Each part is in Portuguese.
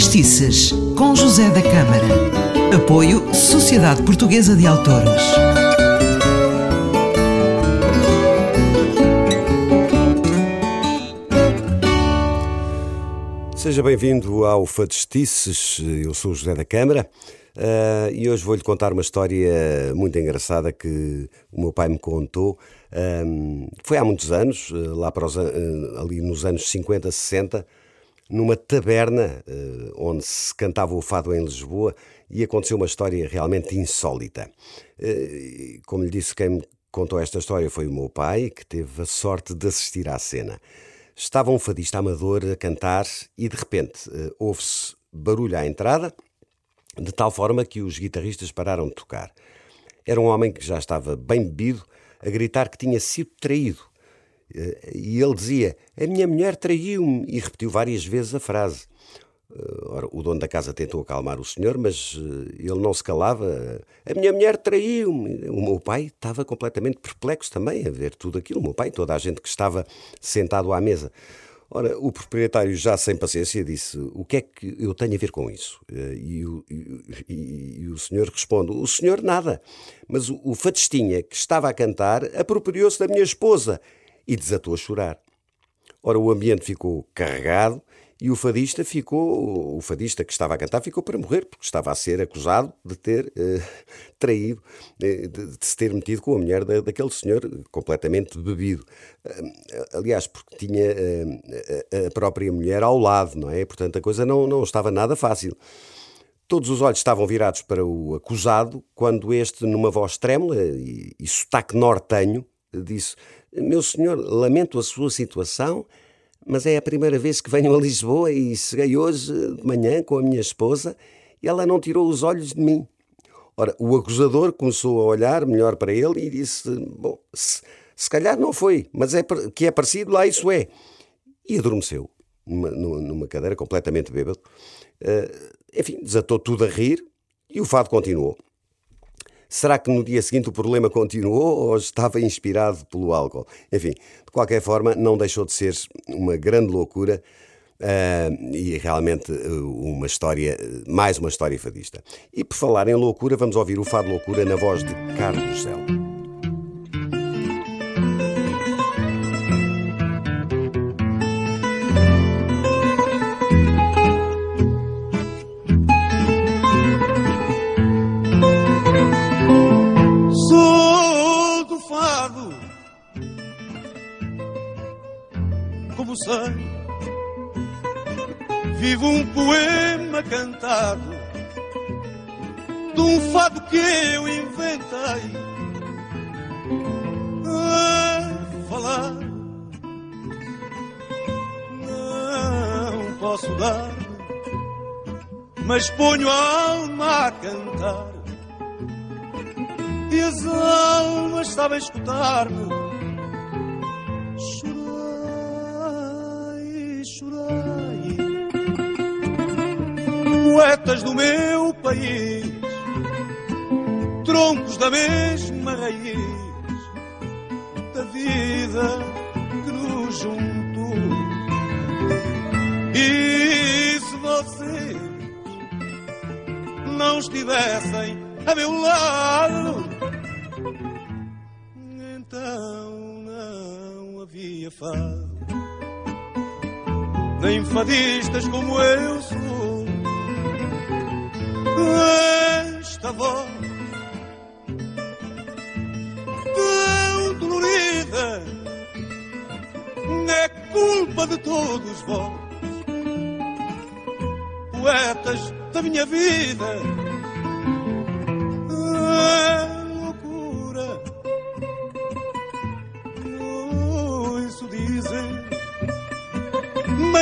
Fadistices, com José da Câmara. Apoio Sociedade Portuguesa de Autores. Seja bem-vindo ao Fadistices, eu sou José da Câmara. Uh, e hoje vou-lhe contar uma história muito engraçada que o meu pai me contou. Um, foi há muitos anos, lá para os, ali nos anos 50, 60, numa taberna uh, onde se cantava o fado em Lisboa e aconteceu uma história realmente insólita. Uh, como lhe disse, quem me contou esta história foi o meu pai, que teve a sorte de assistir à cena. Estava um fadista amador a cantar e de repente uh, houve-se barulho à entrada, de tal forma que os guitarristas pararam de tocar. Era um homem que já estava bem bebido, a gritar que tinha sido traído eh, e ele dizia: A minha mulher traiu-me, e repetiu várias vezes a frase. Eh, ora, o dono da casa tentou acalmar o senhor, mas eh, ele não se calava. A minha mulher traiu-me. O meu pai estava completamente perplexo também a ver tudo aquilo. O meu pai, toda a gente que estava sentado à mesa. Ora, o proprietário, já sem paciência, disse: O que é que eu tenho a ver com isso? E o, e, e o senhor responde: O senhor nada. Mas o, o Fatistinha, que estava a cantar, apropriou-se da minha esposa e desatou a chorar. Ora, o ambiente ficou carregado e o fadista ficou, o fadista que estava a cantar ficou para morrer, porque estava a ser acusado de ter eh, traído, eh, de, de, se ter metido com a mulher da, daquele senhor completamente bebido. Eh, aliás, porque tinha eh, a própria mulher ao lado, não é? Portanto, a coisa não, não estava nada fácil. Todos os olhos estavam virados para o acusado, quando este, numa voz trêmula e, e sotaque nortenho, disse: Meu senhor, lamento a sua situação, mas é a primeira vez que venho a Lisboa e cheguei hoje de manhã com a minha esposa e ela não tirou os olhos de mim. Ora, o acusador começou a olhar melhor para ele e disse: Bom, se, se calhar não foi, mas é que é parecido, lá isso é. E adormeceu numa, numa cadeira completamente bêbado. Uh, enfim, desatou tudo a rir e o fado continuou. Será que no dia seguinte o problema continuou ou estava inspirado pelo álcool? Enfim, de qualquer forma, não deixou de ser uma grande loucura. Uh, e realmente uh, uma história, mais uma história fadista. E por falar em loucura, vamos ouvir o Fado Loucura na voz de Carlos Céu. como sei. Vivo um poema cantado de um fado que eu inventei. A falar, não posso dar, mas ponho a alma a cantar. E as almas sabem escutar-me poetas do meu país, troncos da mesma raiz da vida que nos juntou. E se vocês não estivessem a meu lado, não havia fado, nem fadistas como eu sou esta voz tão dolorida é culpa de todos vós, poetas da minha vida.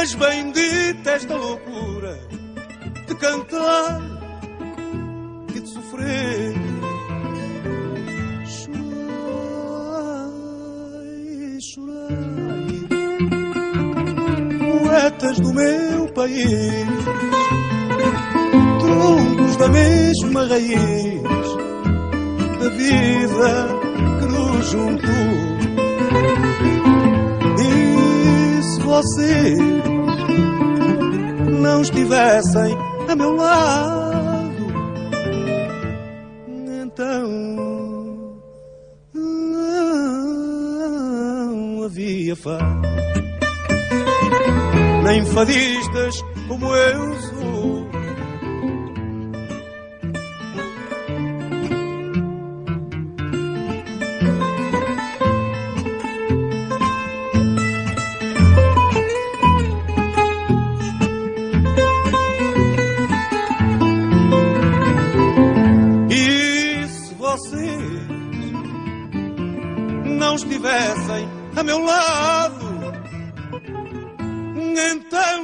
Mas bendita esta loucura de cantar sofrer. Chorai, chorai, poetas do meu país, troncos da mesma raiz da vida que nos juntou. E se você não estivessem a meu lado. Então não havia fado, nem fadistas como eu sou. Não estivessem a meu lado, então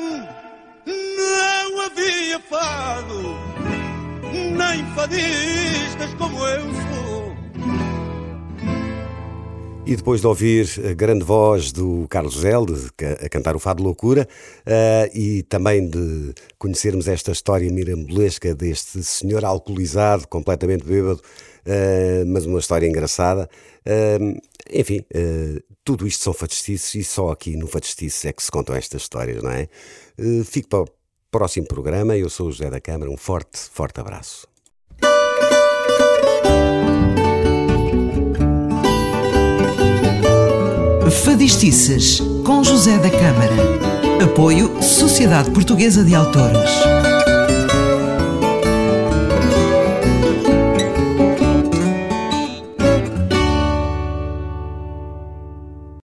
não havia fado, nem fadistas E depois de ouvir a grande voz do Carlos Zelde a cantar o Fado Loucura uh, e também de conhecermos esta história mirambolesca deste senhor alcoolizado, completamente bêbado, uh, mas uma história engraçada. Uh, enfim, tudo isto são fadistices e só aqui no Fadistices é que se contam estas histórias, não é? fico para o próximo programa. Eu sou o José da Câmara. Um forte, forte abraço. Fadistices, com José da Câmara. Apoio Sociedade Portuguesa de Autores.